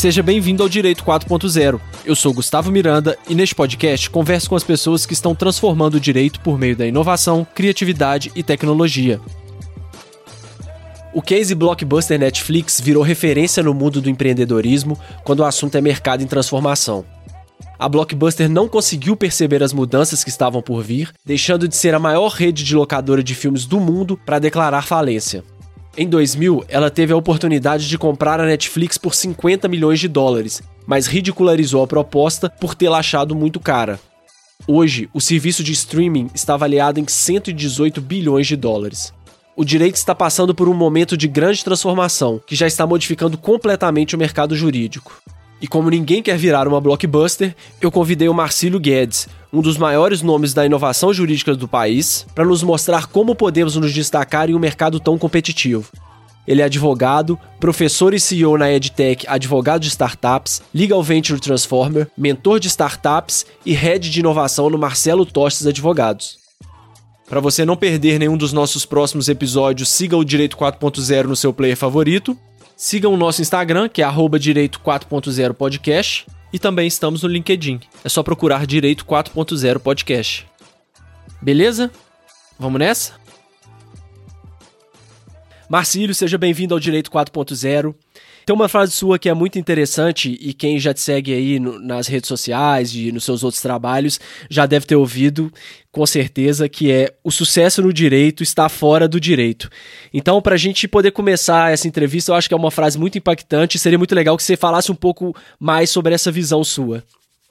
Seja bem-vindo ao Direito 4.0. Eu sou Gustavo Miranda e neste podcast converso com as pessoas que estão transformando o direito por meio da inovação, criatividade e tecnologia. O case blockbuster Netflix virou referência no mundo do empreendedorismo quando o assunto é mercado em transformação. A Blockbuster não conseguiu perceber as mudanças que estavam por vir, deixando de ser a maior rede de locadora de filmes do mundo para declarar falência. Em 2000, ela teve a oportunidade de comprar a Netflix por 50 milhões de dólares, mas ridicularizou a proposta por tê-la achado muito cara. Hoje, o serviço de streaming está avaliado em 118 bilhões de dólares. O direito está passando por um momento de grande transformação, que já está modificando completamente o mercado jurídico. E como ninguém quer virar uma blockbuster, eu convidei o Marcílio Guedes, um dos maiores nomes da inovação jurídica do país, para nos mostrar como podemos nos destacar em um mercado tão competitivo. Ele é advogado, professor e CEO na EdTech, advogado de startups, Legal Venture Transformer, mentor de startups e head de inovação no Marcelo Tostes Advogados. Para você não perder nenhum dos nossos próximos episódios, siga o Direito 4.0 no seu player favorito. Siga o nosso Instagram, que é Direito 4.0 Podcast e também estamos no LinkedIn. É só procurar Direito 4.0 Podcast. Beleza? Vamos nessa? Marcílio, seja bem-vindo ao Direito 4.0. Tem uma frase sua que é muito interessante e quem já te segue aí no, nas redes sociais e nos seus outros trabalhos já deve ter ouvido, com certeza, que é o sucesso no direito está fora do direito. Então, para a gente poder começar essa entrevista, eu acho que é uma frase muito impactante. Seria muito legal que você falasse um pouco mais sobre essa visão sua.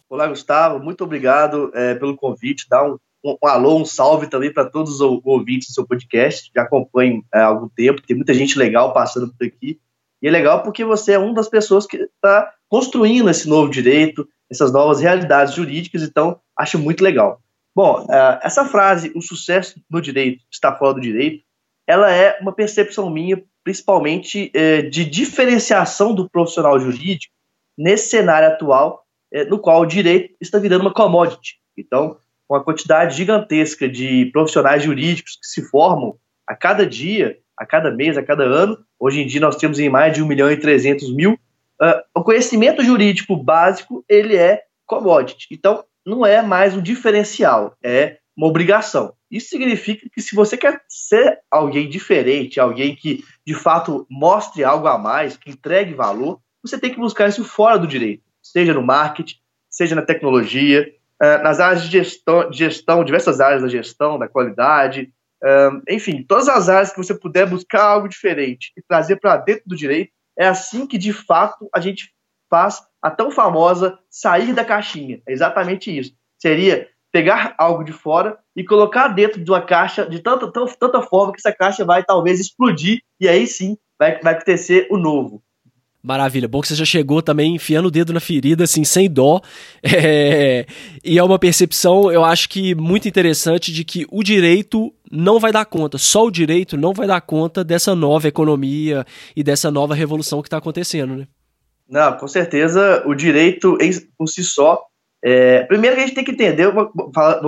Olá, Gustavo. Muito obrigado é, pelo convite. Dá um, um, um, alô, um salve também para todos os ouvintes do seu podcast. Já acompanho é, há algum tempo. Tem muita gente legal passando por aqui. E é legal porque você é uma das pessoas que está construindo esse novo direito, essas novas realidades jurídicas, então acho muito legal. Bom, uh, essa frase, o sucesso no direito está fora do direito, ela é uma percepção minha, principalmente uh, de diferenciação do profissional jurídico nesse cenário atual, uh, no qual o direito está virando uma commodity. Então, uma quantidade gigantesca de profissionais jurídicos que se formam a cada dia, a cada mês, a cada ano. Hoje em dia nós temos em mais de 1 milhão e 300 mil. Uh, o conhecimento jurídico básico, ele é commodity. Então, não é mais um diferencial, é uma obrigação. Isso significa que se você quer ser alguém diferente, alguém que de fato mostre algo a mais, que entregue valor, você tem que buscar isso fora do direito, seja no marketing, seja na tecnologia, uh, nas áreas de gestão, de gestão, diversas áreas da gestão, da qualidade, enfim, todas as áreas que você puder buscar algo diferente e trazer para dentro do direito, é assim que de fato a gente faz a tão famosa sair da caixinha. É exatamente isso. Seria pegar algo de fora e colocar dentro de uma caixa de tanta, tanta, tanta forma que essa caixa vai talvez explodir e aí sim vai, vai acontecer o novo. Maravilha, bom que você já chegou também enfiando o dedo na ferida, assim, sem dó. É... E é uma percepção, eu acho que muito interessante, de que o direito não vai dar conta, só o direito não vai dar conta dessa nova economia e dessa nova revolução que está acontecendo, né? Não, com certeza o direito por si só. É... Primeiro que a gente tem que entender, eu vou,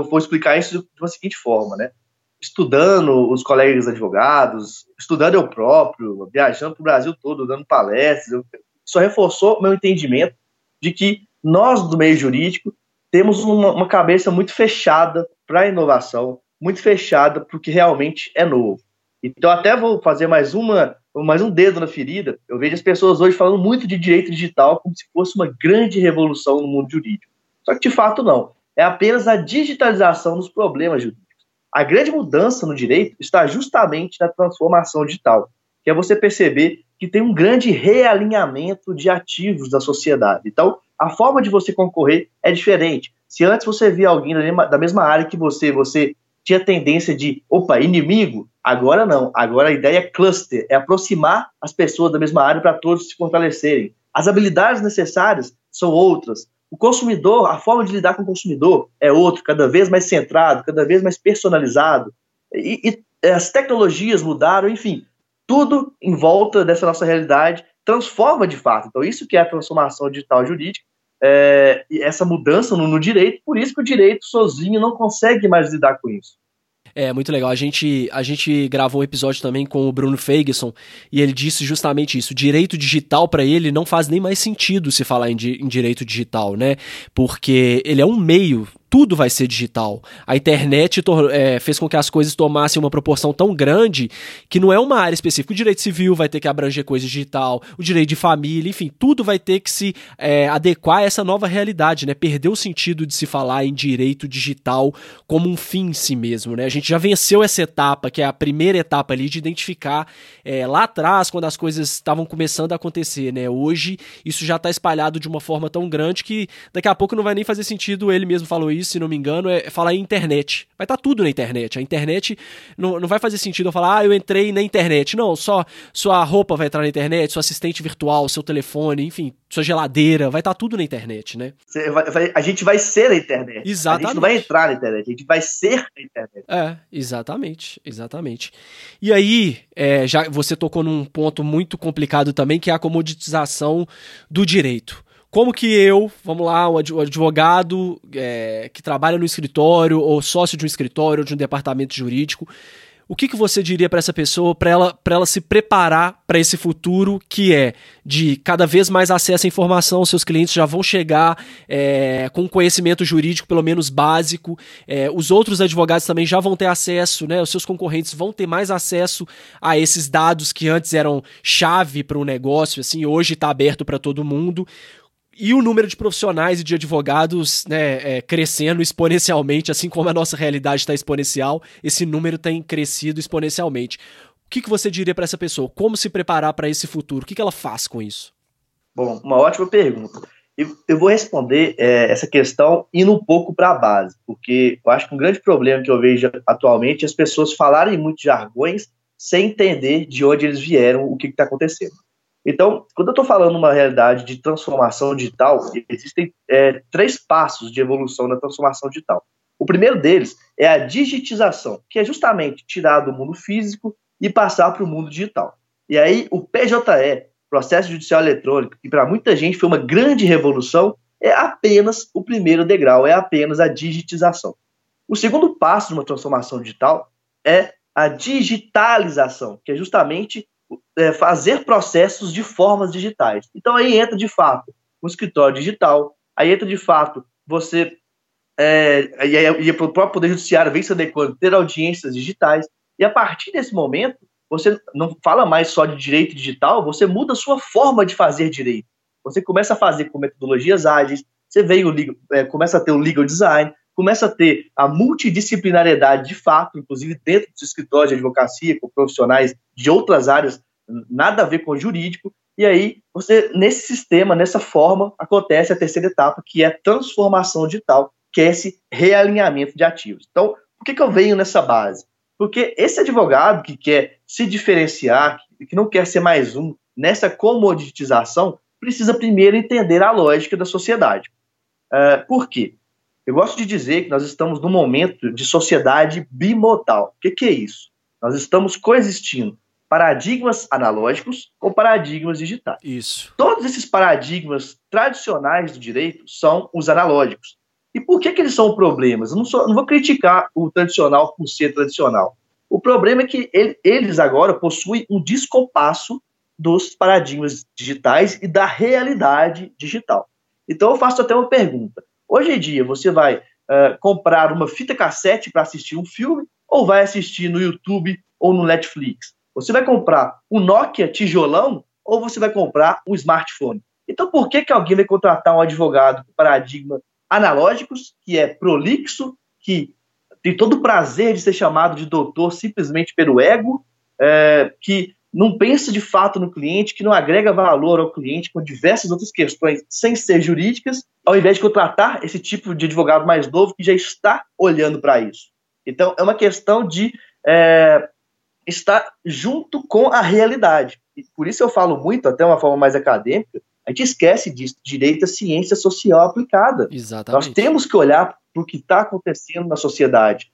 vou explicar isso de uma seguinte forma, né? estudando os colegas advogados, estudando eu próprio, viajando para o Brasil todo, dando palestras, eu, isso reforçou meu entendimento de que nós do meio jurídico temos uma, uma cabeça muito fechada para a inovação, muito fechada para o que realmente é novo. Então até vou fazer mais uma mais um dedo na ferida. Eu vejo as pessoas hoje falando muito de direito digital como se fosse uma grande revolução no mundo jurídico. Só que de fato não. É apenas a digitalização dos problemas jurídicos. A grande mudança no direito está justamente na transformação digital, que é você perceber que tem um grande realinhamento de ativos da sociedade. Então, a forma de você concorrer é diferente. Se antes você via alguém da mesma área que você, você tinha tendência de, opa, inimigo, agora não. Agora a ideia é cluster, é aproximar as pessoas da mesma área para todos se fortalecerem. As habilidades necessárias são outras. O consumidor, a forma de lidar com o consumidor é outro, cada vez mais centrado, cada vez mais personalizado. E, e as tecnologias mudaram, enfim, tudo em volta dessa nossa realidade transforma de fato. Então, isso que é a transformação digital jurídica, é, essa mudança no, no, direito, por isso que o direito sozinho não consegue mais lidar com isso. É, muito legal. A gente, a gente gravou um episódio também com o Bruno Feigeson e ele disse justamente isso. Direito digital para ele não faz nem mais sentido se falar em, di em direito digital, né? Porque ele é um meio tudo vai ser digital. A internet é, fez com que as coisas tomassem uma proporção tão grande que não é uma área específica. O direito civil vai ter que abranger coisa digital, o direito de família, enfim, tudo vai ter que se é, adequar a essa nova realidade, né? Perdeu o sentido de se falar em direito digital como um fim em si mesmo, né? A gente já venceu essa etapa, que é a primeira etapa ali de identificar é, lá atrás, quando as coisas estavam começando a acontecer, né? Hoje isso já está espalhado de uma forma tão grande que daqui a pouco não vai nem fazer sentido, ele mesmo falou isso se não me engano, é falar em internet. Vai estar tá tudo na internet. A internet não, não vai fazer sentido eu falar, ah, eu entrei na internet. Não, só sua roupa vai entrar na internet, seu assistente virtual, seu telefone, enfim, sua geladeira, vai estar tá tudo na internet, né? Vai, vai, a gente vai ser a internet. Exatamente. A gente não vai entrar na internet, a gente vai ser a internet. É, exatamente, exatamente. E aí, é, já você tocou num ponto muito complicado também, que é a comoditização do direito. Como que eu, vamos lá, o advogado é, que trabalha no escritório, ou sócio de um escritório, ou de um departamento jurídico, o que, que você diria para essa pessoa, para ela, ela se preparar para esse futuro que é de cada vez mais acesso à informação, seus clientes já vão chegar é, com conhecimento jurídico, pelo menos básico, é, os outros advogados também já vão ter acesso, né, os seus concorrentes vão ter mais acesso a esses dados que antes eram chave para o negócio, assim, hoje está aberto para todo mundo e o número de profissionais e de advogados né, é, crescendo exponencialmente, assim como a nossa realidade está exponencial, esse número tem crescido exponencialmente. O que, que você diria para essa pessoa? Como se preparar para esse futuro? O que, que ela faz com isso? Bom, uma ótima pergunta. Eu, eu vou responder é, essa questão indo um pouco para a base, porque eu acho que um grande problema que eu vejo atualmente é as pessoas falarem muito jargões sem entender de onde eles vieram, o que está acontecendo. Então, quando eu estou falando uma realidade de transformação digital, existem é, três passos de evolução na transformação digital. O primeiro deles é a digitização, que é justamente tirar do mundo físico e passar para o mundo digital. E aí, o PJE, Processo Judicial Eletrônico, que para muita gente foi uma grande revolução, é apenas o primeiro degrau, é apenas a digitização. O segundo passo de uma transformação digital é a digitalização, que é justamente é, fazer processos de formas digitais. Então aí entra de fato um escritório digital, aí entra de fato você é, e, e o próprio Poder Judiciário vem se adequando, ter audiências digitais, e a partir desse momento, você não fala mais só de direito digital, você muda a sua forma de fazer direito. Você começa a fazer com metodologias ágeis, você veio, é, começa a ter o legal design, começa a ter a multidisciplinariedade de fato, inclusive dentro dos escritórios de advocacia, com profissionais de outras áreas, nada a ver com jurídico, e aí você, nesse sistema, nessa forma, acontece a terceira etapa, que é a transformação digital, que é esse realinhamento de ativos. Então, por que, que eu venho nessa base? Porque esse advogado que quer se diferenciar, que não quer ser mais um nessa comoditização, precisa primeiro entender a lógica da sociedade. Uh, por quê? Eu gosto de dizer que nós estamos num momento de sociedade bimodal. O que, que é isso? Nós estamos coexistindo paradigmas analógicos com paradigmas digitais. Isso. Todos esses paradigmas tradicionais do direito são os analógicos. E por que, que eles são problemas? Eu não, sou, não vou criticar o tradicional por ser tradicional. O problema é que ele, eles agora possuem um descompasso dos paradigmas digitais e da realidade digital. Então eu faço até uma pergunta. Hoje em dia, você vai uh, comprar uma fita cassete para assistir um filme ou vai assistir no YouTube ou no Netflix? Você vai comprar um Nokia tijolão ou você vai comprar um smartphone? Então, por que, que alguém vai contratar um advogado com paradigma analógicos, que é prolixo, que tem todo o prazer de ser chamado de doutor simplesmente pelo ego, é, que não pensa de fato no cliente, que não agrega valor ao cliente com diversas outras questões sem ser jurídicas, ao invés de contratar esse tipo de advogado mais novo que já está olhando para isso. Então, é uma questão de é, estar junto com a realidade. E por isso eu falo muito, até uma forma mais acadêmica, a gente esquece disso, direito à ciência social aplicada. Exatamente. Nós temos que olhar para o que está acontecendo na sociedade.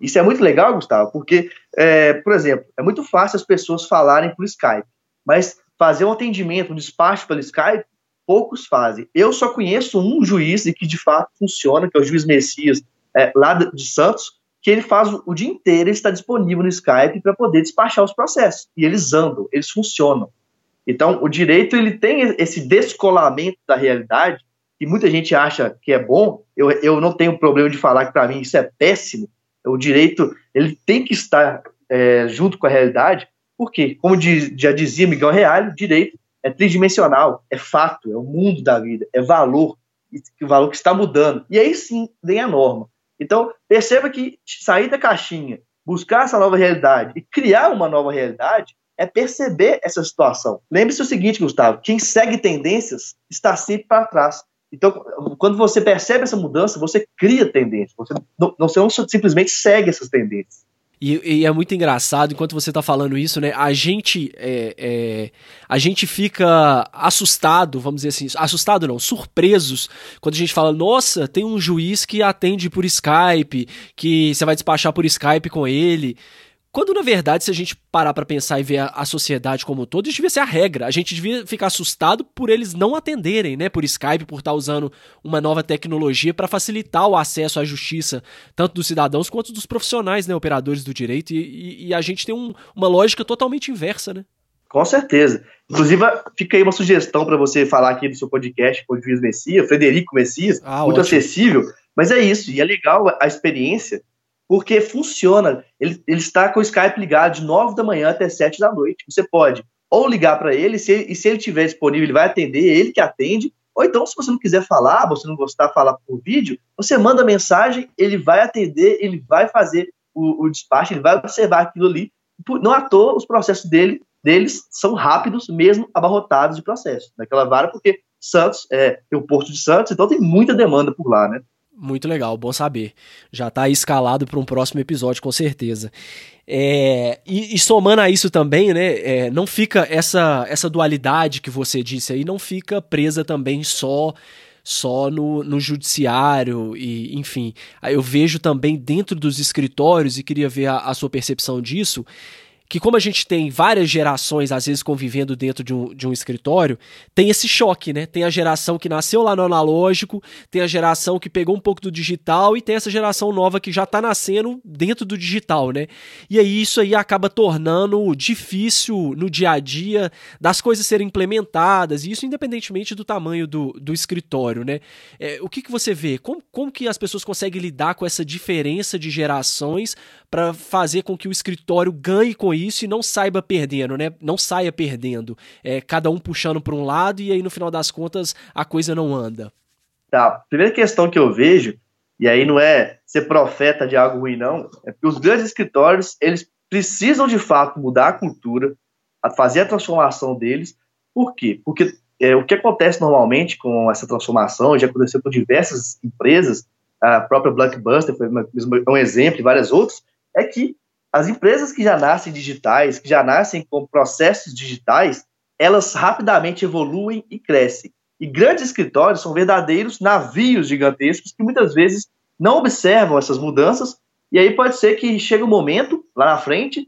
Isso é muito legal, Gustavo, porque, é, por exemplo, é muito fácil as pessoas falarem por Skype, mas fazer um atendimento, um despacho pelo Skype, poucos fazem. Eu só conheço um juiz e que de fato funciona, que é o juiz Messias, é, lá de Santos, que ele faz o dia inteiro, ele está disponível no Skype para poder despachar os processos. E eles andam, eles funcionam. Então, o direito ele tem esse descolamento da realidade, que muita gente acha que é bom. Eu, eu não tenho problema de falar que para mim isso é péssimo. O direito ele tem que estar é, junto com a realidade, porque, como diz, já dizia Miguel Real, o direito é tridimensional, é fato, é o mundo da vida, é valor, o valor que está mudando. E aí sim vem a norma. Então, perceba que sair da caixinha, buscar essa nova realidade e criar uma nova realidade é perceber essa situação. Lembre-se o seguinte, Gustavo: quem segue tendências está sempre para trás. Então, quando você percebe essa mudança, você cria tendências. Você não, você não simplesmente segue essas tendências. E, e, é muito engraçado, enquanto você está falando isso, né? A gente, é, é, a gente fica assustado, vamos dizer assim, assustado não, surpresos, quando a gente fala, nossa, tem um juiz que atende por Skype, que você vai despachar por Skype com ele. Quando, na verdade, se a gente parar para pensar e ver a, a, sociedade como um todo, isso devia ser a regra. A gente devia ficar assustado por eles não atenderem, né? Por Skype, por estar tá usando uma nova tecnologia para facilitar o acesso à justiça, tanto dos cidadãos quanto dos profissionais, né? Operadores do direito. E, e, e a gente tem um, uma lógica totalmente inversa, né? Com certeza. Inclusive, fica aí uma sugestão para você falar aqui do seu podcast com o Juiz Messias, Frederico Messias, ah, muito ótimo. acessível. Mas é isso, e é legal a experiência porque funciona. Ele, ele está com o Skype ligado de 9 da manhã até 7 da noite. Você pode ou ligar para ele, se, e se ele estiver disponível, ele vai atender, ele que atende. Ou então, se você não quiser falar, você não gostar de falar por vídeo, você manda mensagem, ele vai atender, ele vai fazer o, o despacho, ele vai observar aquilo ali. Não à toa, os processos dele, deles são rápidos, mesmo abarrotados de processo. Naquela vara, porque Santos é, tem o Porto de Santos, então tem muita demanda por lá, né? Muito legal, bom saber. Já está escalado para um próximo episódio, com certeza. É, e, e, somando a isso também, né, é, não fica essa, essa dualidade que você disse aí, não fica presa também só só no, no judiciário e enfim. Eu vejo também dentro dos escritórios e queria ver a, a sua percepção disso que como a gente tem várias gerações, às vezes, convivendo dentro de um, de um escritório, tem esse choque, né? Tem a geração que nasceu lá no analógico, tem a geração que pegou um pouco do digital e tem essa geração nova que já está nascendo dentro do digital, né? E aí isso aí acaba tornando difícil no dia a dia das coisas serem implementadas, e isso independentemente do tamanho do, do escritório, né? É, o que, que você vê? Como, como que as pessoas conseguem lidar com essa diferença de gerações para fazer com que o escritório ganhe com isso e não saiba perdendo, né? Não saia perdendo. É, cada um puxando para um lado e aí no final das contas a coisa não anda. Tá. Primeira questão que eu vejo, e aí não é ser profeta de algo ruim, não, é os grandes escritórios, eles precisam de fato mudar a cultura, a fazer a transformação deles. Por quê? Porque é, o que acontece normalmente com essa transformação, já aconteceu com diversas empresas, a própria Blockbuster foi um exemplo, e várias outras, é que as empresas que já nascem digitais, que já nascem com processos digitais, elas rapidamente evoluem e crescem. E grandes escritórios são verdadeiros navios gigantescos que muitas vezes não observam essas mudanças, e aí pode ser que chegue um momento, lá na frente,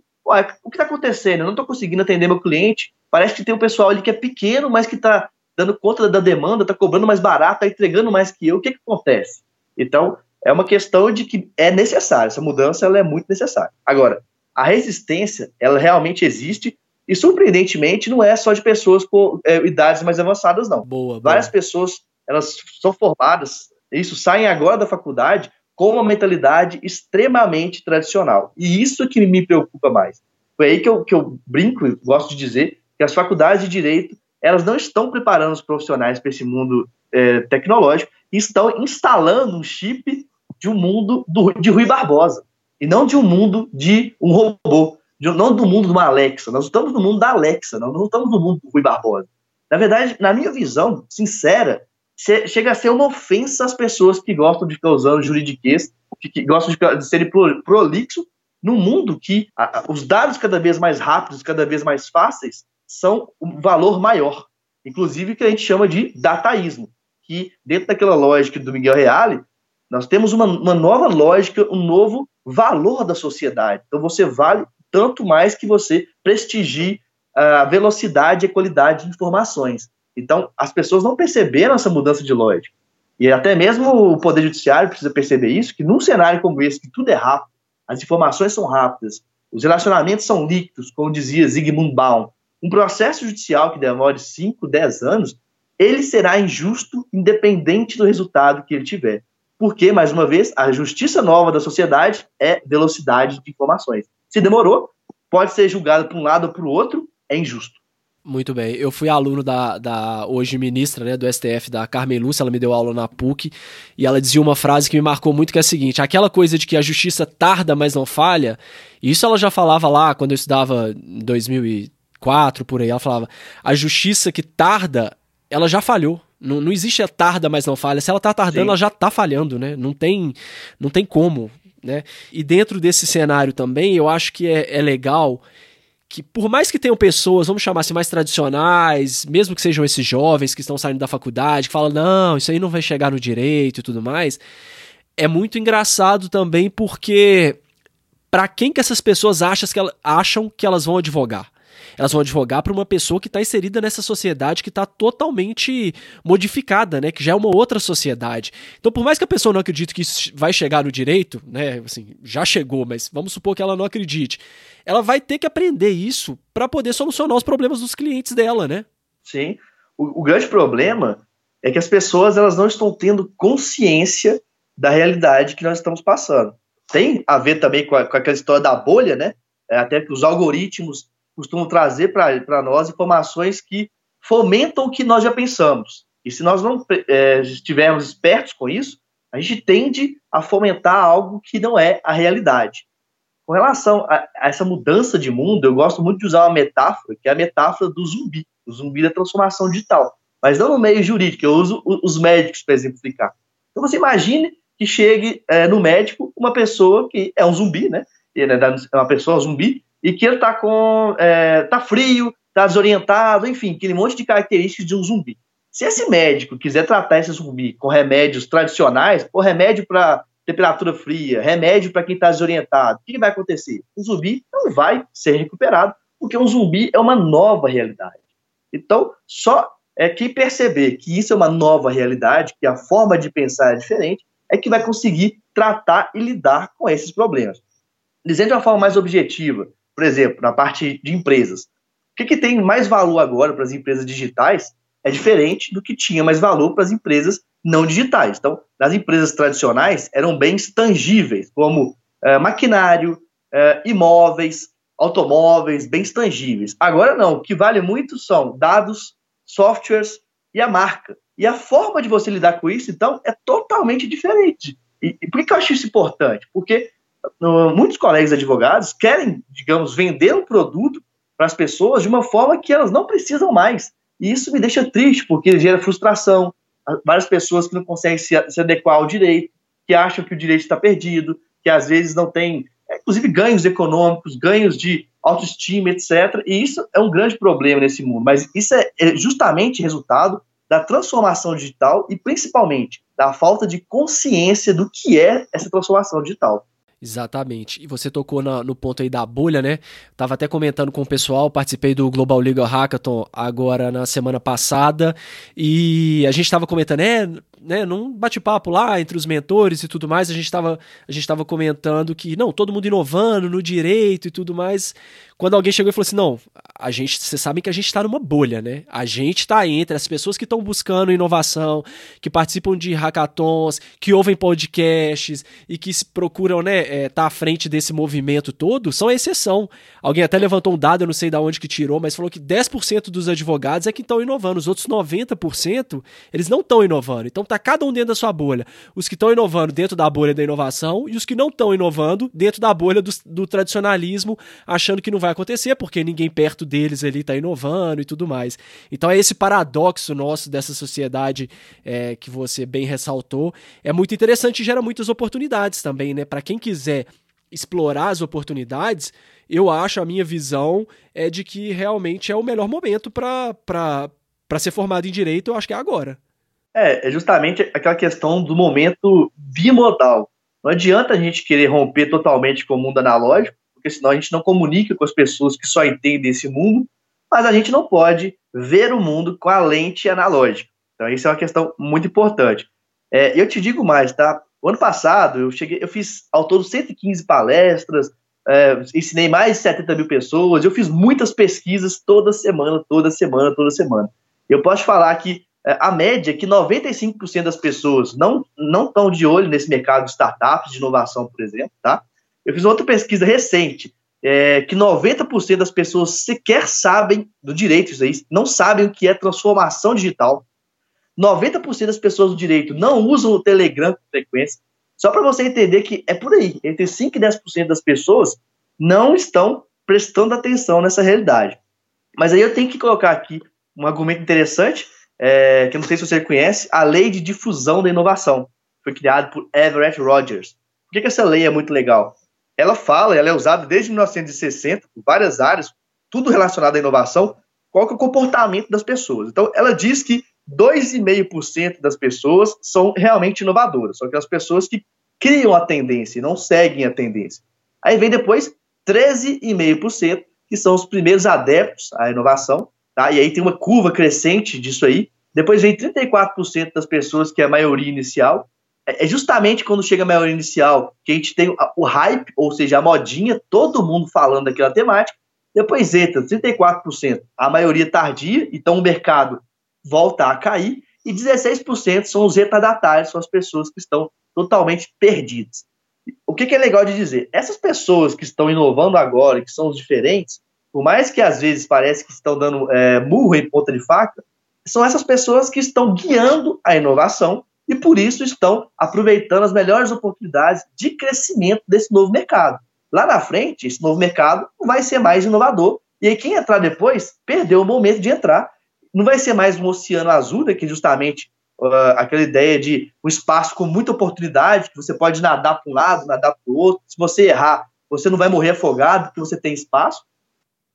o que está acontecendo? Eu não estou conseguindo atender meu cliente. Parece que tem um pessoal ali que é pequeno, mas que está dando conta da demanda, está cobrando mais barato, está entregando mais que eu. O que, que acontece? Então, é uma questão de que é necessário, essa mudança ela é muito necessária. Agora, a resistência, ela realmente existe e, surpreendentemente, não é só de pessoas com é, idades mais avançadas, não. Boa, Várias boa. pessoas, elas são formadas, isso, saem agora da faculdade com uma mentalidade extremamente tradicional. E isso que me preocupa mais. Foi aí que eu, que eu brinco, gosto de dizer, que as faculdades de Direito, elas não estão preparando os profissionais para esse mundo é, tecnológico, estão instalando um chip de um mundo do, de Rui Barbosa, e não de um mundo de um robô, de, não do mundo de uma Alexa. Nós estamos no mundo da Alexa, nós não estamos no mundo do Rui Barbosa. Na verdade, na minha visão sincera, chega a ser uma ofensa às pessoas que gostam de ficar usando juridiquês, que, que gostam de, de serem prolixo, num mundo que a, os dados cada vez mais rápidos, cada vez mais fáceis, são um valor maior. Inclusive que a gente chama de dataísmo, que dentro daquela lógica do Miguel Reale, nós temos uma, uma nova lógica, um novo valor da sociedade. Então você vale tanto mais que você prestigie a velocidade e a qualidade de informações. Então, as pessoas não perceberam essa mudança de lógica. E até mesmo o Poder Judiciário precisa perceber isso, que num cenário como esse, que tudo é rápido, as informações são rápidas, os relacionamentos são líquidos, como dizia Zygmunt Baum. Um processo judicial que demore 5, 10 anos, ele será injusto independente do resultado que ele tiver. Porque, mais uma vez, a justiça nova da sociedade é velocidade de informações. Se demorou, pode ser julgado para um lado ou para o outro, é injusto. Muito bem. Eu fui aluno da, da hoje ministra né, do STF, da Carmen Lúcia, ela me deu aula na PUC, e ela dizia uma frase que me marcou muito, que é a seguinte: aquela coisa de que a justiça tarda, mas não falha, isso ela já falava lá quando eu estudava em 2004, por aí. Ela falava: a justiça que tarda, ela já falhou. Não, não existe a tarda, mas não falha. Se ela tá tardando, Sim. ela já tá falhando, né? Não tem, não tem como. Né? E dentro desse cenário também, eu acho que é, é legal que por mais que tenham pessoas, vamos chamar assim, mais tradicionais, mesmo que sejam esses jovens que estão saindo da faculdade, que falam, não, isso aí não vai chegar no direito e tudo mais, é muito engraçado também porque para quem que essas pessoas acham que, elas, acham que elas vão advogar? Elas vão advogar para uma pessoa que está inserida nessa sociedade que está totalmente modificada, né? Que já é uma outra sociedade. Então, por mais que a pessoa não acredite que isso vai chegar no direito, né? Assim, já chegou, mas vamos supor que ela não acredite. Ela vai ter que aprender isso para poder solucionar os problemas dos clientes dela, né? Sim. O, o grande problema é que as pessoas elas não estão tendo consciência da realidade que nós estamos passando. Tem a ver também com, a, com aquela história da bolha, né? É, até que os algoritmos costumam trazer para nós informações que fomentam o que nós já pensamos. E se nós não é, estivermos espertos com isso, a gente tende a fomentar algo que não é a realidade. Com relação a, a, essa mudança de mundo, eu gosto muito de usar uma metáfora, que é a metáfora do zumbi, o zumbi da transformação digital. Mas não no meio jurídico, eu uso os médicos para exemplificar. Então você imagine que chegue é, no médico uma pessoa que é um zumbi, né? É uma pessoa zumbi, e que ele está com é, tá frio, está desorientado, enfim, aquele monte de características de um zumbi. Se esse médico quiser tratar esse zumbi com remédios tradicionais, ou remédio para temperatura fria, remédio para quem está desorientado, o que vai acontecer? O zumbi não vai ser recuperado, porque um zumbi é uma nova realidade. Então, só é que perceber que isso é uma nova realidade, que a forma de pensar é diferente, é que vai conseguir tratar e lidar com esses problemas. Dizendo de uma forma mais objetiva, por exemplo, na parte de empresas. O que, que tem mais valor agora para as empresas digitais é diferente do que tinha mais valor para as empresas não digitais. Então, nas empresas tradicionais, eram bens tangíveis, como é, maquinário, é, imóveis, automóveis, bens tangíveis. Agora não, o que vale muito são dados, softwares e a marca. E a forma de você lidar com isso, então, é totalmente diferente. E, e por que eu acho isso importante? Porque muitos colegas advogados querem, digamos, vender um produto para as pessoas de uma forma que elas não precisam mais. E isso me deixa triste, porque gera frustração. Várias pessoas que não conseguem se, se adequar ao direito, que acham que o direito está perdido, que às vezes não tem, é, inclusive, ganhos econômicos, ganhos de autoestima, etc. E isso é um grande problema nesse mundo. Mas isso é, é justamente resultado da transformação digital e, principalmente, da falta de consciência do que é essa transformação digital. Exatamente. E você tocou na, no ponto aí da bolha, né? Tava até comentando com o pessoal, participei do Global Legal Hackathon agora na semana passada e a gente estava comentando, é, né, num bate-papo lá entre os mentores e tudo mais, a gente estava a gente tava comentando que não, todo mundo inovando no direito e tudo mais. Quando alguém chegou e falou assim: "Não, a gente, vocês sabem que a gente está numa bolha, né? A gente está entre as pessoas que estão buscando inovação, que participam de hackathons, que ouvem podcasts e que se procuram, né, é, tá à frente desse movimento todo, são a exceção. Alguém até levantou um dado, eu não sei de onde que tirou, mas falou que 10% dos advogados é que estão inovando, os outros 90% eles não estão inovando. Então tá cada um dentro da sua bolha. Os que estão inovando dentro da bolha da inovação e os que não estão inovando dentro da bolha do, do tradicionalismo, achando que não vai acontecer, porque ninguém perto deles ali está inovando e tudo mais. Então é esse paradoxo nosso dessa sociedade é, que você bem ressaltou. É muito interessante e gera muitas oportunidades também, né? Para quem quiser explorar as oportunidades, eu acho, a minha visão é de que realmente é o melhor momento para ser formado em direito, eu acho que é agora. É, é justamente aquela questão do momento bimodal. Não adianta a gente querer romper totalmente com o mundo analógico, porque senão a gente não comunica com as pessoas que só entendem esse mundo, mas a gente não pode ver o mundo com a lente analógica. Então, isso é uma questão muito importante. É, eu te digo mais, tá? O ano passado, eu cheguei, eu fiz ao todo 115 palestras, é, ensinei mais de 70 mil pessoas, eu fiz muitas pesquisas toda semana, toda semana, toda semana. Eu posso falar que é, a média é que 95% das pessoas não não estão de olho nesse mercado de startups, de inovação, por exemplo, tá? Eu fiz outra pesquisa recente, é, que 90% das pessoas sequer sabem do direito, isso aí, não sabem o que é transformação digital. 90% das pessoas do direito não usam o Telegram com frequência. Só para você entender que é por aí, entre 5% e 10% das pessoas não estão prestando atenção nessa realidade. Mas aí eu tenho que colocar aqui um argumento interessante, é, que eu não sei se você conhece, a Lei de Difusão da Inovação. Foi criada por Everett Rogers. Por que, que essa lei é muito legal? Ela fala, ela é usada desde 1960 por várias áreas, tudo relacionado à inovação, qual que é o comportamento das pessoas. Então, ela diz que 2,5% das pessoas são realmente inovadoras, são aquelas pessoas que criam a tendência e não seguem a tendência. Aí vem depois 13,5%, que são os primeiros adeptos à inovação, tá? E aí tem uma curva crescente disso aí. Depois vem 34% das pessoas, que é a maioria inicial. É, é justamente quando chega a maioria inicial que a gente tem o hype, ou seja, a modinha, todo mundo falando daquela temática. Depois entra 34%, a maioria tardia, então o mercado volta a cair, e 16% são os retardatários, são as pessoas que estão totalmente perdidas. O que, que, é legal de dizer? Essas pessoas que estão inovando agora, que são os diferentes, por mais que às vezes pareça que estão dando é, murro em ponta de faca, são essas pessoas que estão guiando a inovação e por isso estão aproveitando as melhores oportunidades de crescimento desse novo mercado. Lá na frente, esse novo mercado não vai ser mais inovador, e aí quem entrar depois perdeu o momento de entrar não vai ser mais um oceano azul, né, que justamente uh, aquela ideia de um espaço com muita oportunidade, que você pode nadar para um lado, nadar para o outro. Se você errar, você não vai morrer afogado, porque você tem espaço.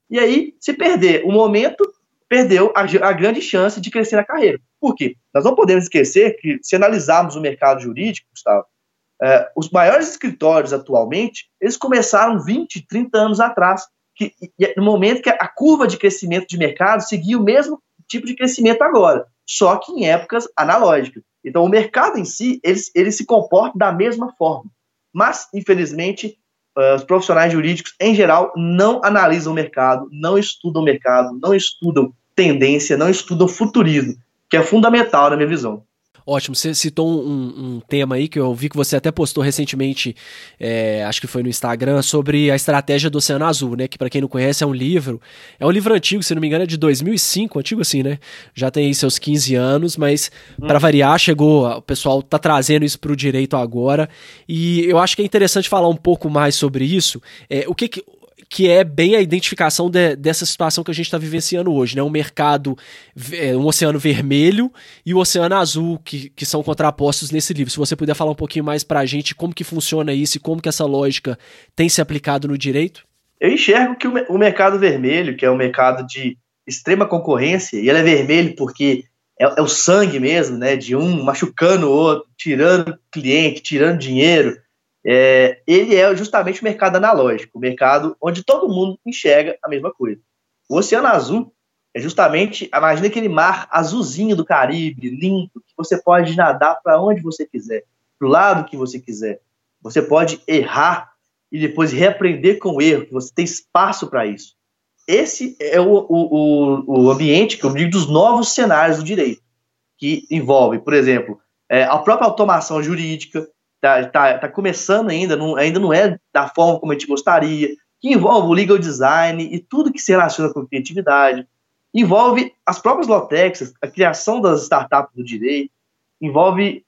E aí, se perder o momento, perdeu a, a grande chance de crescer na carreira. Por quê? Nós não podemos esquecer que, se analisarmos o mercado jurídico, Gustavo, uh, os maiores escritórios atualmente, eles começaram 20, 30 anos atrás, que, no momento que a curva de crescimento de mercado seguia o mesmo tipo de crescimento agora, só que em épocas analógicas. Então, o mercado em si, ele, ele se comporta da mesma forma. Mas, infelizmente, uh, os profissionais jurídicos, em geral, não analisam o mercado, não estudam o mercado, não estudam tendência, não estudam futurismo, que é fundamental na minha visão. Ótimo, você citou um, um, tema aí que eu vi que você até postou recentemente, é, acho que foi no Instagram, sobre a estratégia do Oceano Azul, né? Que para quem não conhece é um livro, é um livro antigo, se não me engano é de 2005, antigo assim, né? Já tem aí seus 15 anos, mas hum. para variar chegou, o pessoal tá trazendo isso para o direito agora e eu acho que é interessante falar um pouco mais sobre isso. É, o que, que que é bem a identificação de, dessa situação que a gente está vivenciando hoje, né? Um mercado, é, um oceano vermelho e o oceano azul, que, que são contrapostos nesse livro. Se você puder falar um pouquinho mais para a gente como que funciona isso e como que essa lógica tem se aplicado no direito? Eu enxergo que o, o mercado vermelho, que é um mercado de extrema concorrência, e ele é vermelho porque é, é, o sangue mesmo, né? De um machucando o outro, tirando cliente, tirando dinheiro, é, ele é justamente o mercado analógico, o mercado onde todo mundo enxerga a mesma coisa. O Oceano Azul é justamente, imagina aquele mar azulzinho do Caribe, limpo, que você pode nadar para onde você quiser, para o lado que você quiser. Você pode errar e depois reaprender com o erro, que você tem espaço para isso. Esse é o, o, o ambiente que eu digo dos novos cenários do direito, que envolve, por exemplo, é, a própria automação jurídica, tá, tá, tá começando ainda, não, ainda não é da forma como a gente gostaria, que envolve o legal design e tudo que se relaciona com criatividade, envolve as próprias Lotex, a criação das startups do direito, envolve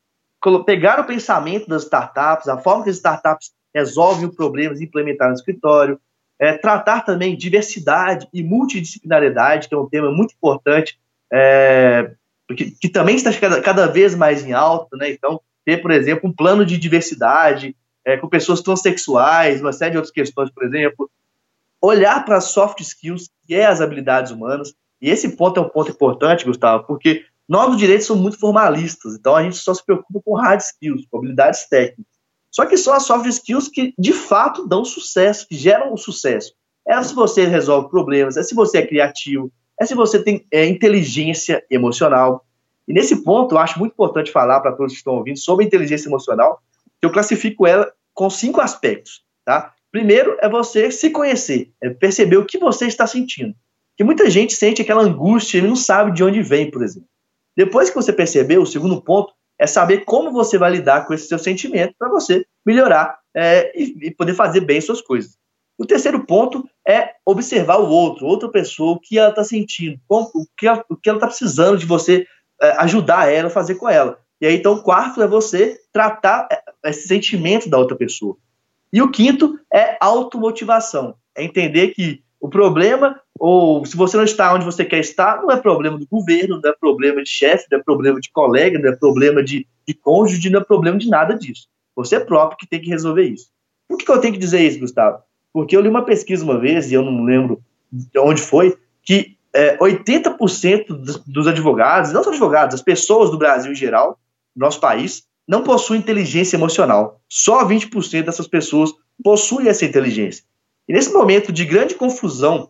pegar o pensamento das startups, a forma que as startups resolvem problemas e implementar no escritório, é, tratar também diversidade e multidisciplinariedade, que é um tema muito importante, é, que, que, também está cada, cada vez mais em alta, né? Então, ter, por exemplo, um plano de diversidade é, com pessoas transexuais, uma série de outras questões, por exemplo. Olhar para as soft skills, que é as habilidades humanas, e esse ponto é um ponto importante, Gustavo, porque nós, no direito, somos muito formalistas, então a gente só se preocupa com hard skills, com habilidades técnicas. Só que são as soft skills que, de fato, dão sucesso, que geram o sucesso. É se você resolve problemas, é se você é criativo, é se você tem é, inteligência emocional. E nesse ponto, eu acho muito importante falar para todos que estão ouvindo sobre inteligência emocional, eu classifico ela com cinco aspectos, tá? Primeiro é você se conhecer, é perceber o que você está sentindo. Que muita gente sente aquela angústia e não sabe de onde vem, por exemplo. Depois que você percebeu, o segundo ponto é saber como você vai lidar com esse seu sentimento para você melhorar é, e, e, poder fazer bem suas coisas. O terceiro ponto é observar o outro, outra pessoa, o que ela está sentindo, como, o que ela está precisando de você ajudar ela fazer com ela. E aí, então, o quarto é você tratar é, esse sentimento da outra pessoa. E o quinto é automotivação. É entender que o problema, ou se você não está onde você quer estar, não é problema do governo, não é problema de chefe, não é problema de colega, não é problema de, de cônjuge, não é problema de nada disso. Você é próprio que tem que resolver isso. Por que eu tenho que dizer isso, Gustavo? Porque eu li uma pesquisa uma vez, e eu não lembro onde foi, que é, 80% dos, dos advogados, não só advogados, as pessoas do Brasil em geral, no nosso país, não possuem inteligência emocional. Só 20% dessas pessoas possuem essa inteligência. E nesse momento de grande confusão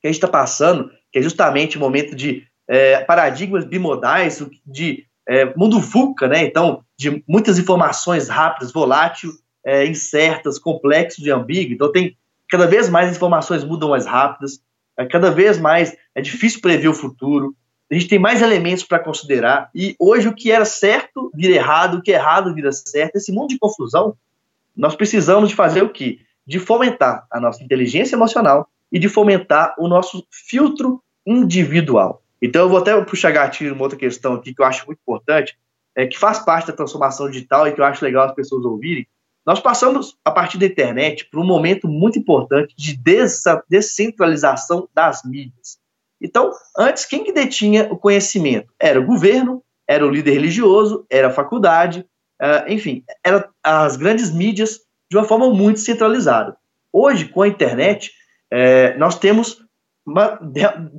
que a gente está passando, que é justamente o momento de é, paradigmas bimodais, de é, mundo VUCA, né? Então, de muitas informações rápidas, volátil, é, incertas, complexos e ambíguos. Então, tem cada vez mais informações mudam mais rápidas, é, cada vez mais é difícil prever o futuro, a gente tem mais elementos para considerar, e hoje o que era certo vira errado, o que é errado vira certo. Esse mundo de confusão, nós precisamos de fazer o quê? De fomentar a nossa inteligência emocional e de fomentar o nosso filtro individual. Então eu vou até puxar gatilho uma outra questão aqui que eu acho muito importante, é que faz parte da transformação digital e que eu acho legal as pessoas ouvirem, nós passamos, a partir da internet, por um momento muito importante de descentralização das mídias. Então, antes, quem que detinha o conhecimento? Era o governo, era o líder religioso, era a faculdade, uh, enfim, eram as grandes mídias de uma forma muito centralizada. Hoje, com a internet, é, nós temos uma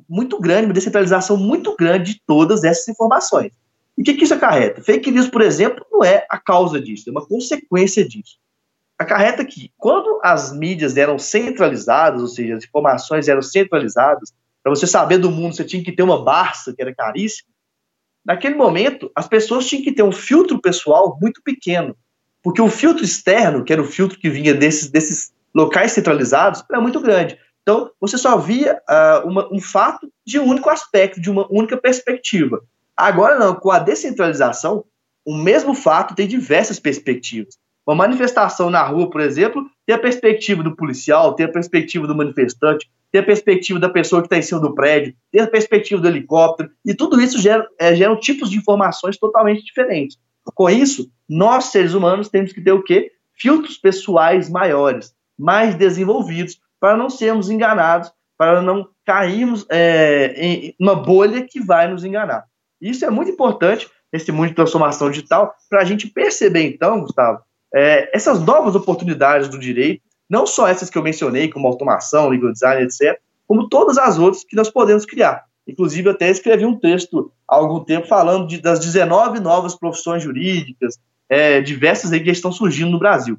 muito grande, uma descentralização muito grande de todas essas informações. E o que, que isso acarreta? Fake news, por exemplo, não é a causa disso, é uma consequência disso. Acarreta que, quando as mídias eram centralizadas, ou seja, as informações eram centralizadas, para você saber do mundo, você tinha que ter uma Barça, que era caríssima. Naquele momento, as pessoas tinham que ter um filtro pessoal muito pequeno, porque o filtro externo, que era o filtro que vinha desses, desses locais centralizados, era muito grande. Então, você só via uh, uma, um fato de um único aspecto, de uma única perspectiva. Agora não, com a descentralização, o mesmo fato tem diversas perspectivas. Uma manifestação na rua, por exemplo, tem a perspectiva do policial, tem a perspectiva do manifestante, tem a perspectiva da pessoa que está em cima do prédio, tem a perspectiva do helicóptero, e tudo isso gera, é, geram tipos de informações totalmente diferentes. Com isso, nós, seres humanos, temos que ter o quê? Filtros pessoais maiores, mais desenvolvidos, para não sermos enganados, para não cairmos é, em uma bolha que vai nos enganar. Isso é muito importante nesse mundo de transformação digital, para a gente perceber, então, Gustavo, é, essas novas oportunidades do direito, não só essas que eu mencionei, como automação, legal design, etc., como todas as outras que nós podemos criar. Inclusive, até escrevi um texto há algum tempo falando de, das 19 novas profissões jurídicas, é, diversas aí que estão surgindo no Brasil.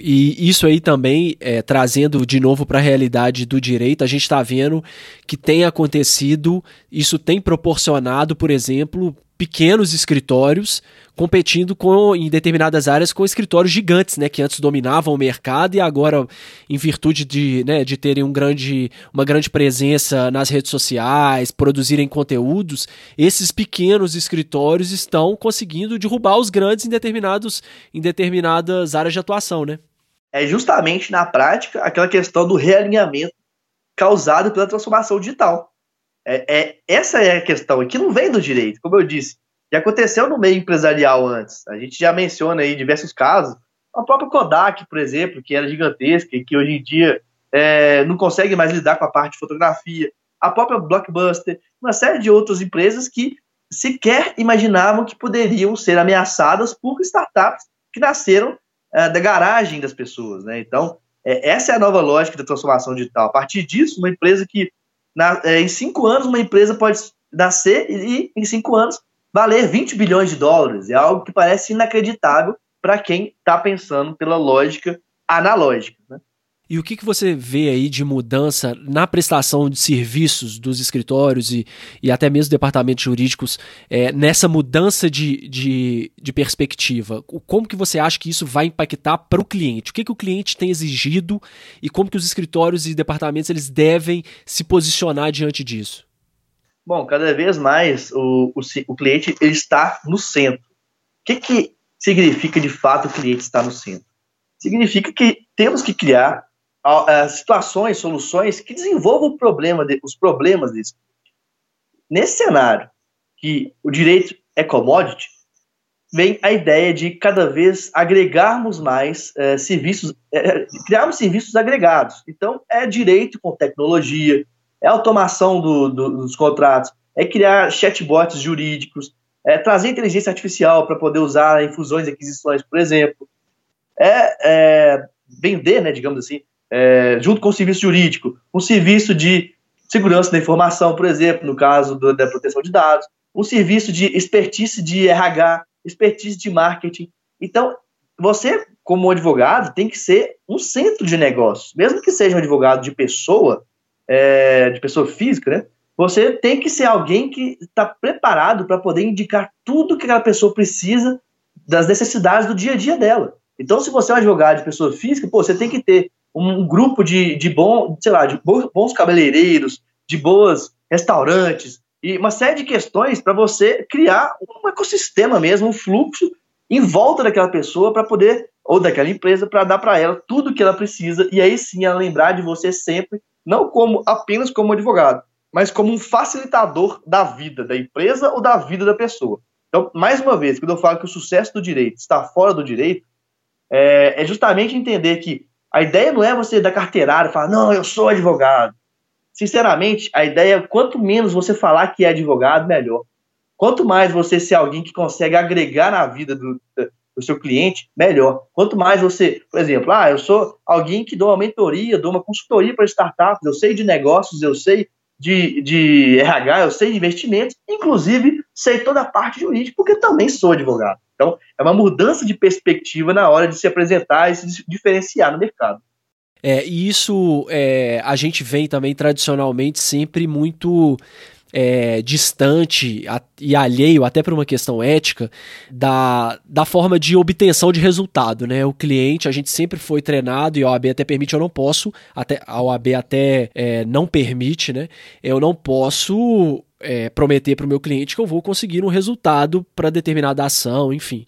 E isso aí também, é, trazendo de novo para a realidade do direito, a gente está vendo que tem acontecido, isso tem proporcionado, por exemplo, pequenos escritórios competindo com em determinadas áreas com escritórios gigantes, né, que antes dominavam o mercado e agora, em virtude de, né, de terem um grande, uma grande presença nas redes sociais, produzirem conteúdos, esses pequenos escritórios estão conseguindo derrubar os grandes em determinados em determinadas áreas de atuação, né? É justamente na prática aquela questão do realinhamento causado pela transformação digital. É, é, essa é a questão, e que não vem do direito, como eu disse. Já aconteceu no meio empresarial antes. A gente já menciona aí diversos casos. A própria Kodak, por exemplo, que era gigantesca e que hoje em dia é, não consegue mais lidar com a parte de fotografia. A própria Blockbuster, uma série de outras empresas que sequer imaginavam que poderiam ser ameaçadas por startups que nasceram é, da garagem das pessoas. Né? Então, é, essa é a nova lógica da transformação digital. A partir disso, uma empresa que na, é, em cinco anos, uma empresa pode nascer e, em cinco anos, valer 20 bilhões de dólares. É algo que parece inacreditável para quem está pensando pela lógica analógica. Né? E o que, que você vê aí de mudança na prestação de serviços dos escritórios e, e até mesmo departamentos jurídicos é, nessa mudança de, de, de, perspectiva? Como que você acha que isso vai impactar para o cliente? O que, que o cliente tem exigido e como que os escritórios e departamentos eles devem se posicionar diante disso? Bom, cada vez mais o, o, o cliente ele está no centro. O que, que significa de fato o cliente estar no centro? Significa que temos que criar situações, soluções que desenvolvam problema de, os problemas desse Nesse cenário, que o direito é commodity, vem a ideia de cada vez agregarmos mais é, serviços, é, criarmos serviços agregados. Então, é direito com tecnologia, é automação do, do, dos contratos, é criar chatbots jurídicos, é trazer inteligência artificial para poder usar em fusões e aquisições, por exemplo, é, é vender, né, digamos assim, é, junto com o serviço jurídico, um serviço de segurança da informação, por exemplo, no caso do, da proteção de dados, um serviço de expertise de RH, expertise de marketing. Então, você, como advogado, tem que ser um centro de negócios, mesmo que seja um advogado de pessoa, é, de pessoa física, né? Você tem que ser alguém que está preparado para poder indicar tudo que aquela pessoa precisa das necessidades do dia a dia dela. Então, se você é um advogado de pessoa física, pô, você tem que ter um grupo de, de bom, sei lá, de bons cabeleireiros, de boas restaurantes e uma série de questões para você criar um ecossistema mesmo, um fluxo em volta daquela pessoa para poder ou daquela empresa para dar para ela tudo que ela precisa e aí sim ela lembrar de você sempre não como apenas como advogado, mas como um facilitador da vida da empresa ou da vida da pessoa. Então, mais uma vez, quando eu falo que o sucesso do direito está fora do direito, é, é justamente entender que a ideia não é você dar carteirada e falar, não, eu sou advogado. Sinceramente, a ideia é quanto menos você falar que é advogado, melhor. Quanto mais você ser alguém que consegue agregar na vida do, do seu cliente, melhor. Quanto mais você, por exemplo, ah, eu sou alguém que dou uma mentoria, dou uma consultoria para startups, eu sei de negócios, eu sei de, de RH, eu sei de investimentos, inclusive sei toda a parte jurídica, porque também sou advogado. Então, é uma mudança de perspectiva na hora de se apresentar e se diferenciar no mercado. É, e isso é, a gente vem também tradicionalmente sempre muito é, distante e alheio, até por uma questão ética, da, da forma de obtenção de resultado. Né? O cliente, a gente sempre foi treinado, e a OAB até permite, eu não posso, até, a OAB até é, não permite, né? eu não posso é, prometer para o meu cliente que eu vou conseguir um resultado para determinada ação, enfim.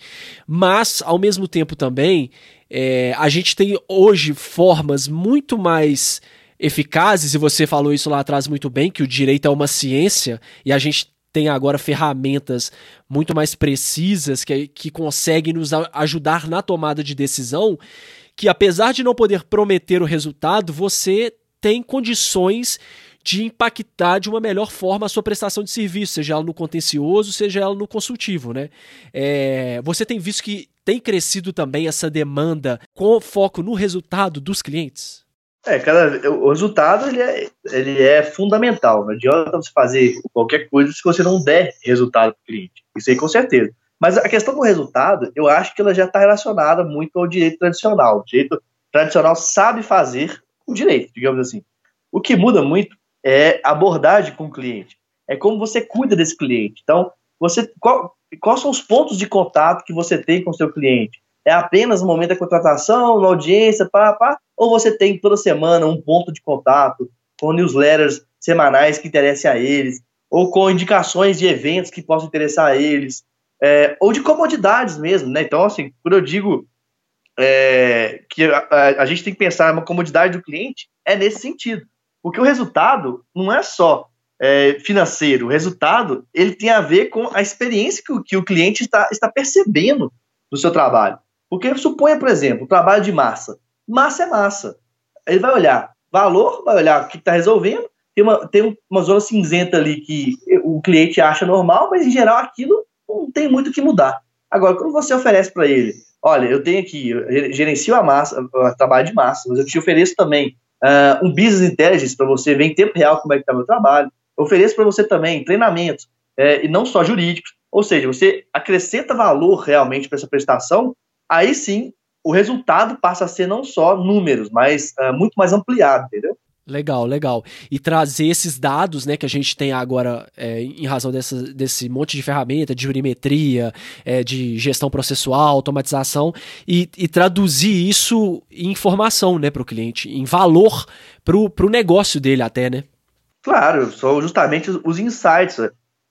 Mas, ao mesmo tempo também, é, a gente tem hoje formas muito mais eficazes, e você falou isso lá atrás muito bem, que o direito é uma ciência, e a gente tem agora ferramentas muito mais precisas que, que conseguem nos ajudar na tomada de decisão, que apesar de não poder prometer o resultado, você tem condições de impactar de uma melhor forma a sua prestação de serviço, seja ela no contencioso, seja ela no consultivo, né? É, você tem visto que tem crescido também essa demanda com foco no resultado dos clientes? É, cada, o resultado ele é, ele é fundamental. Não adianta você fazer qualquer coisa se você não der resultado para o cliente. Isso aí com certeza. Mas a questão do resultado, eu acho que ela já está relacionada muito ao direito tradicional. O direito tradicional sabe fazer o direito, digamos assim. O que muda muito é abordagem com o cliente. É como você cuida desse cliente. Então, você qual, quais são os pontos de contato que você tem com o seu cliente? É apenas no momento da contratação, na audiência, pá, pá, ou você tem toda semana um ponto de contato com newsletters semanais que interessem a eles, ou com indicações de eventos que possam interessar a eles, é, ou de comodidades mesmo, né? Então, assim, quando eu digo é, que a, a, a, gente tem que pensar na comodidade do cliente, é nesse sentido. Porque o resultado não é só é, financeiro, o resultado ele tem a ver com a experiência que o, que o cliente está, está percebendo do seu trabalho. Porque suponha, por exemplo, o trabalho de massa. Massa é massa. Ele vai olhar valor, vai olhar o que está resolvendo, tem uma, tem uma zona cinzenta ali que o cliente acha normal, mas em geral aquilo não tem muito o que mudar. Agora, quando você oferece para ele, olha, eu tenho aqui, eu gerencio a massa, trabalho de massa, mas eu te ofereço também uh, um business intelligence para você ver em tempo real como é que está o meu trabalho. Eu ofereço para você também treinamentos, é, e não só jurídicos. Ou seja, você acrescenta valor realmente para essa prestação, aí sim o resultado passa a ser não só números, mas uh, muito mais ampliado, entendeu? Legal, legal. E trazer esses dados, né, que a gente tem agora é, em razão dessa, desse monte de ferramenta, de jurimetria, é, de gestão processual, automatização, e, e, traduzir isso em informação, né, para o cliente, em valor para o negócio dele até, né? Claro, são justamente os insights.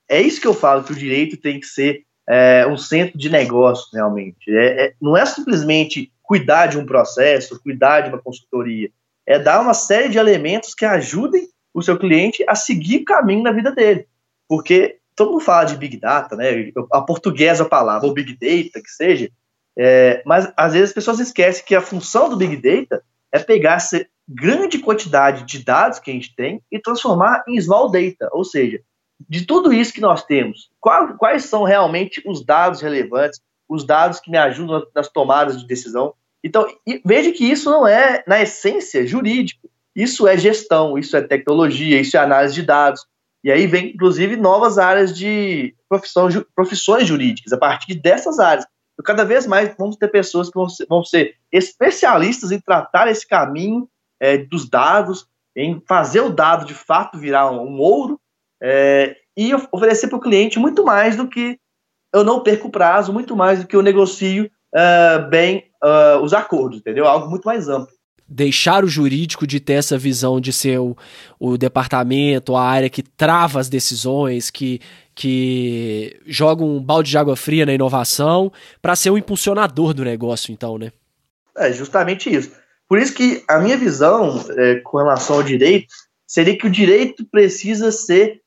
É isso que eu falo, que o direito tem que ser é, um centro de negócio, realmente. É, é, não é simplesmente cuidar de um processo, cuidar de uma consultoria é dar uma série de elementos que ajudem o seu cliente a seguir o caminho na vida dele. Porque todo mundo fala de Big Data, né? A portuguesa palavra, ou Big Data, que seja, é, mas às vezes as pessoas esquecem que a função do Big Data é pegar essa grande quantidade de dados que a gente tem e transformar em small data, ou seja, de tudo isso que nós temos, quais são realmente os dados relevantes, os dados que me ajudam nas tomadas de decisão, então, veja que isso não é, na essência, jurídico. Isso é gestão, isso é tecnologia, isso é análise de dados. E aí vem, inclusive, novas áreas de profissão, profissões jurídicas, a partir dessas áreas. Então, cada vez mais vamos ter pessoas que vão ser, vão ser especialistas em tratar esse caminho é, dos dados, em fazer o dado de fato virar um, um ouro é, e oferecer para o cliente muito mais do que eu não perco prazo, muito mais do que eu negocio uh, bem uh, os acordos, entendeu? Algo muito mais amplo. Deixar o jurídico de ter essa visão de ser o, o departamento, a área que trava as decisões, que, que joga um balde de água fria na inovação, para ser o impulsionador do negócio, então, né? É justamente isso. Por isso que a minha visão é, com relação ao direito seria que o direito precisa ser.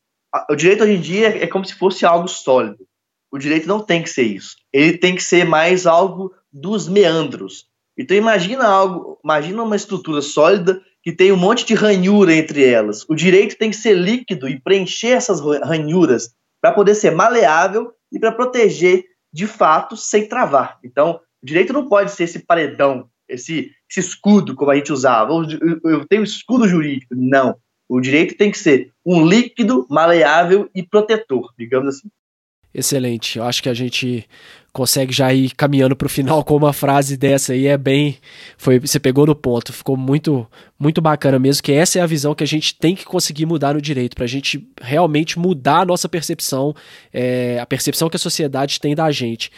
O direito hoje em dia é como se fosse algo sólido. O direito não tem que ser isso. Ele tem que ser mais algo dos meandros. Então imagina algo, imagina uma estrutura sólida que tem um monte de ranhura entre elas. O direito tem que ser líquido e preencher essas ranhuras para poder ser maleável e para proteger de fato sem travar. Então, o direito não pode ser esse paredão, esse, esse escudo como a gente usava. Eu tenho escudo jurídico. Não. O direito tem que ser um líquido, maleável e protetor, digamos assim. Excelente. Eu acho que a gente consegue já ir caminhando para o final com uma frase dessa aí é bem foi você pegou no ponto ficou muito muito bacana mesmo que essa é a visão que a gente tem que conseguir mudar no direito para a gente realmente mudar a nossa percepção é, a percepção que a sociedade tem da gente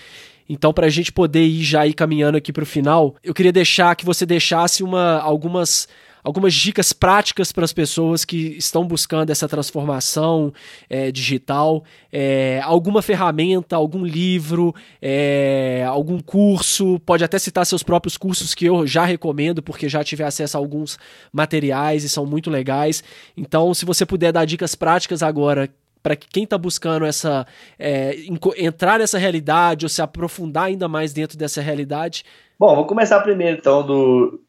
então, para a gente poder ir já ir caminhando aqui para o final, eu queria deixar que você deixasse uma, algumas algumas dicas práticas para as pessoas que estão buscando essa transformação é, digital, é, alguma ferramenta, algum livro, é, algum curso, pode até citar seus próprios cursos que eu já recomendo, porque já tive acesso a alguns materiais e são muito legais. Então, se você puder dar dicas práticas agora para quem está buscando essa é, entrar nessa realidade ou se aprofundar ainda mais dentro dessa realidade. Bom, vou começar primeiro então do,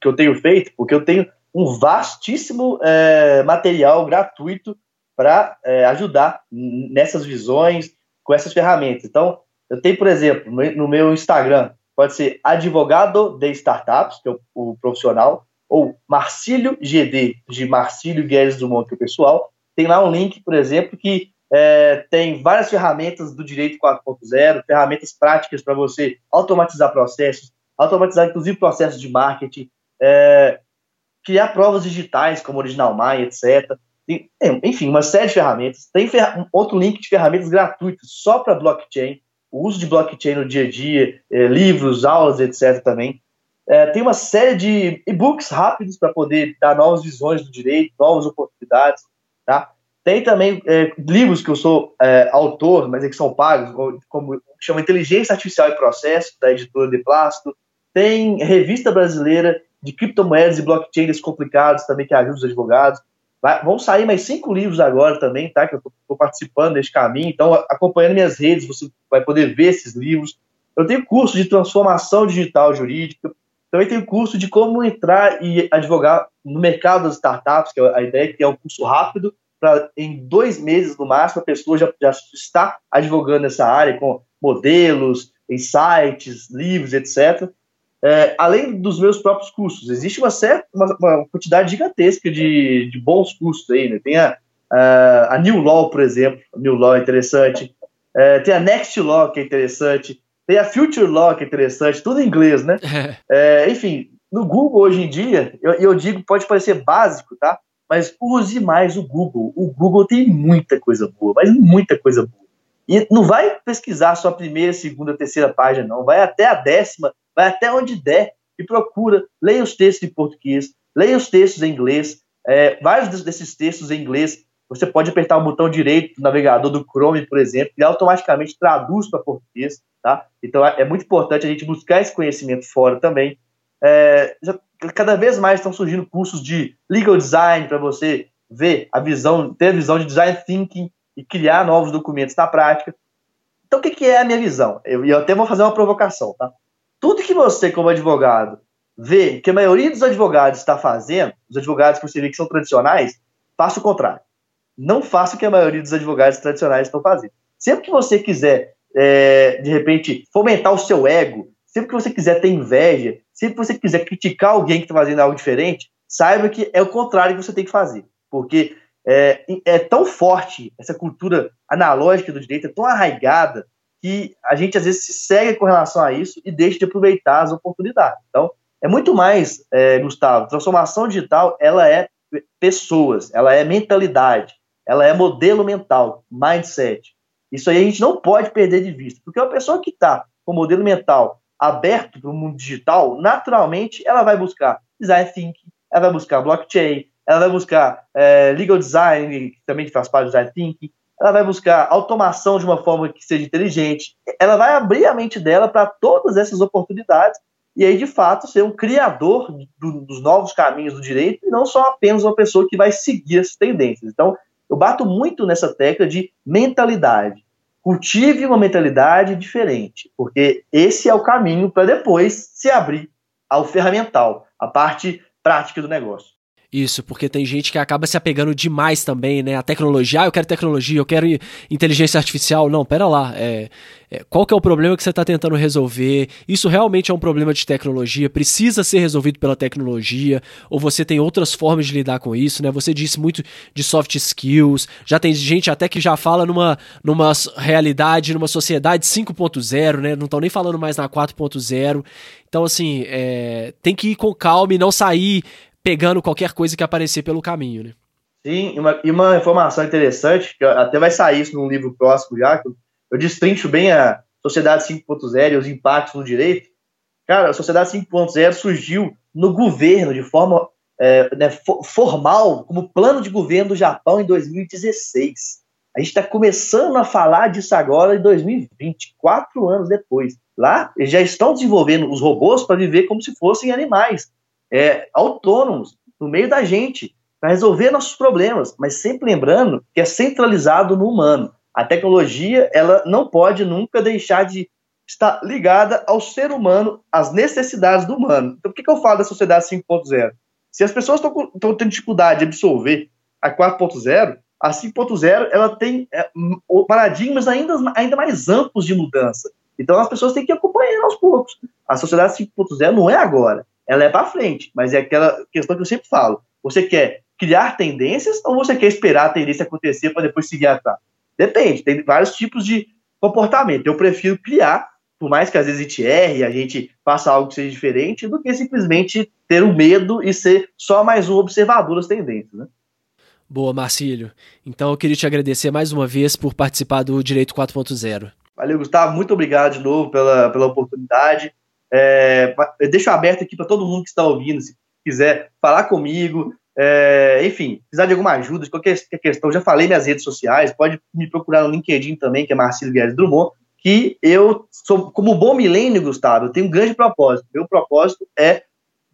que eu tenho feito, porque eu tenho um vastíssimo é, material gratuito para é, ajudar nessas visões com essas ferramentas. Então, eu tenho, por exemplo, no meu Instagram, pode ser advogado de startups, que é o, o profissional, ou Marcílio GD, de Marcílio Guedes do Monte, que é o pessoal. Tem lá um link, por exemplo, que é, tem várias ferramentas do direito 4.0, ferramentas práticas para você automatizar processos, automatizar inclusive processos de marketing, é, criar provas digitais como Original My, etc. enfim, uma série de ferramentas. Tem fer outro link de ferramentas gratuitas só para blockchain, o uso de blockchain no dia a dia, é, livros, aulas, etc. também. É, tem uma série de e-books rápidos para poder dar novas visões do direito, novas oportunidades. Tá? Tem também é, livros que eu sou é, autor, mas é que são pagos, como chama Inteligência Artificial e Processo, da editora de Plástico. Tem revista brasileira de criptomoedas e blockchain complicados também que ajuda os advogados. Vai, vão sair mais cinco livros agora também, tá? Que eu estou participando desse caminho. Então, acompanhando minhas redes, você vai poder ver esses livros. Eu tenho curso de transformação digital jurídica. Também tenho curso de como entrar e advogar no mercado das startups, que é a ideia que é um curso rápido, para em dois meses no máximo a pessoa já, já está advogando nessa área com modelos, insights, livros, etc é, além dos meus próprios cursos, existe uma certa uma, uma quantidade gigantesca de, de, bons cursos aí, né? Tem a, a, a, New Law, por exemplo, a New Law é interessante, é, tem a Next Law, que é interessante, Tem a Future Law, que é interessante, tudo em inglês, né? É, enfim, no Google hoje em dia, eu, eu digo, pode parecer básico, tá? Mas use mais o Google. O Google tem muita coisa boa, mas muita coisa boa. E não vai pesquisar só a primeira, segunda, terceira página, não. Vai até a décima, vai até onde der e procura. Leia os textos em português, leia os textos em inglês. É, vários desses textos em inglês, você pode apertar o botão direito do navegador do Chrome, por exemplo, e automaticamente traduz para português. Tá? Então é, é muito importante a gente buscar esse conhecimento fora também. É, já, cada vez mais estão surgindo cursos de legal design para você ver a visão, ter a visão de design thinking e criar novos documentos na prática. Então, o que, que é a minha visão? Eu, eu até vou fazer uma provocação, tá? Tudo que você, como advogado, vê que a maioria dos advogados está fazendo, os advogados que você vê que são tradicionais, faça o contrário. Não faça o que a maioria dos advogados tradicionais estão fazendo. Sempre que você quiser, é, de repente, fomentar o seu ego, sempre que você quiser ter inveja, sempre que você quiser criticar alguém que está fazendo algo diferente, saiba que é o contrário que você tem que fazer. Porque é, é tão forte essa cultura analógica do direito, é tão arraigada, que a gente às vezes se segue com relação a isso e deixa de aproveitar as oportunidades. Então, é muito mais, é, Gustavo, transformação digital, ela é pessoas, ela é mentalidade, ela é modelo mental, mindset. Isso aí a gente não pode perder de vista, porque uma pessoa que está com modelo mental aberto para o mundo digital, naturalmente ela vai buscar design thinking, ela vai buscar blockchain, ela vai buscar é, legal design, que também faz parte do design thinking, ela vai buscar automação de uma forma que seja inteligente, ela vai abrir a mente dela para todas essas oportunidades e aí, de fato, ser um criador do, dos novos caminhos do direito e não só apenas uma pessoa que vai seguir as tendências. Então, eu bato muito nessa tecla de mentalidade. Cultive uma mentalidade diferente, porque esse é o caminho para depois se abrir ao ferramental, a parte prática do negócio. Isso, porque tem gente que acaba se apegando demais também, né? A tecnologia, ah, eu quero tecnologia, eu quero inteligência artificial. Não, pera lá. É, é, qual que é o problema que você está tentando resolver? Isso realmente é um problema de tecnologia? Precisa ser resolvido pela tecnologia? Ou você tem outras formas de lidar com isso, né? Você disse muito de soft skills. Já tem gente até que já fala numa, numa realidade, numa sociedade 5.0, né? Não estão nem falando mais na 4.0. Então, assim, é, tem que ir com calma e não sair pegando qualquer coisa que aparecer pelo caminho, né? Sim, e uma, e uma informação interessante, que até vai sair isso num livro próximo já, que eu destrincho bem a Sociedade 5.0 e os impactos no direito. Cara, a Sociedade 5.0 surgiu no governo, de forma é, né, formal, como plano de governo do Japão em 2016. A gente está começando a falar disso agora em 2020, quatro anos depois. Lá, eles já estão desenvolvendo os robôs para viver como se fossem animais é, autônomos no meio da gente para resolver nossos problemas, mas sempre lembrando que é centralizado no humano. A tecnologia ela não pode nunca deixar de estar ligada ao ser humano, às necessidades do humano. Então, por que, que eu falo da sociedade 5.0? Se as pessoas estão tendo dificuldade de absorver a 4.0, a 5.0 ela tem é, paradigmas ainda, ainda mais amplos de mudança. Então as pessoas têm que acompanhar aos poucos. A sociedade 5.0 não é agora ela é para frente, mas é aquela questão que eu sempre falo. Você quer criar tendências ou você quer esperar a tendência acontecer para depois seguir atrás? Depende, tem vários tipos de comportamento. Eu prefiro criar, por mais que às vezes a gente erre, a gente faça algo que seja diferente, do que simplesmente ter o medo e ser só mais um observador das tendências, né? Boa, Marcílio. Então eu queria te agradecer mais uma vez por participar do Direito 4.0. Valeu, Gustavo. Muito obrigado de novo pela, pela oportunidade. É, deixo aberto aqui para todo mundo que está ouvindo, se quiser falar comigo, é, enfim, precisar de alguma ajuda, de qualquer questão, já falei minhas redes sociais, pode me procurar no LinkedIn também, que é Marcelo Guedes Drummond, que eu sou, como bom milênio, Gustavo, eu tenho um grande propósito. Meu propósito é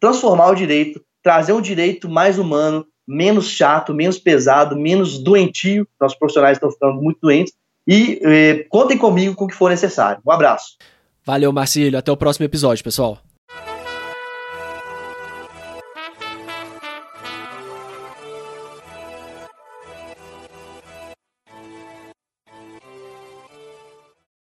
transformar o direito, trazer um direito mais humano, menos chato, menos pesado, menos doentio. Nossos profissionais estão ficando muito doentes. E eh, contem comigo com o que for necessário. Um abraço. Valeu, Marcílio. Até o próximo episódio, pessoal.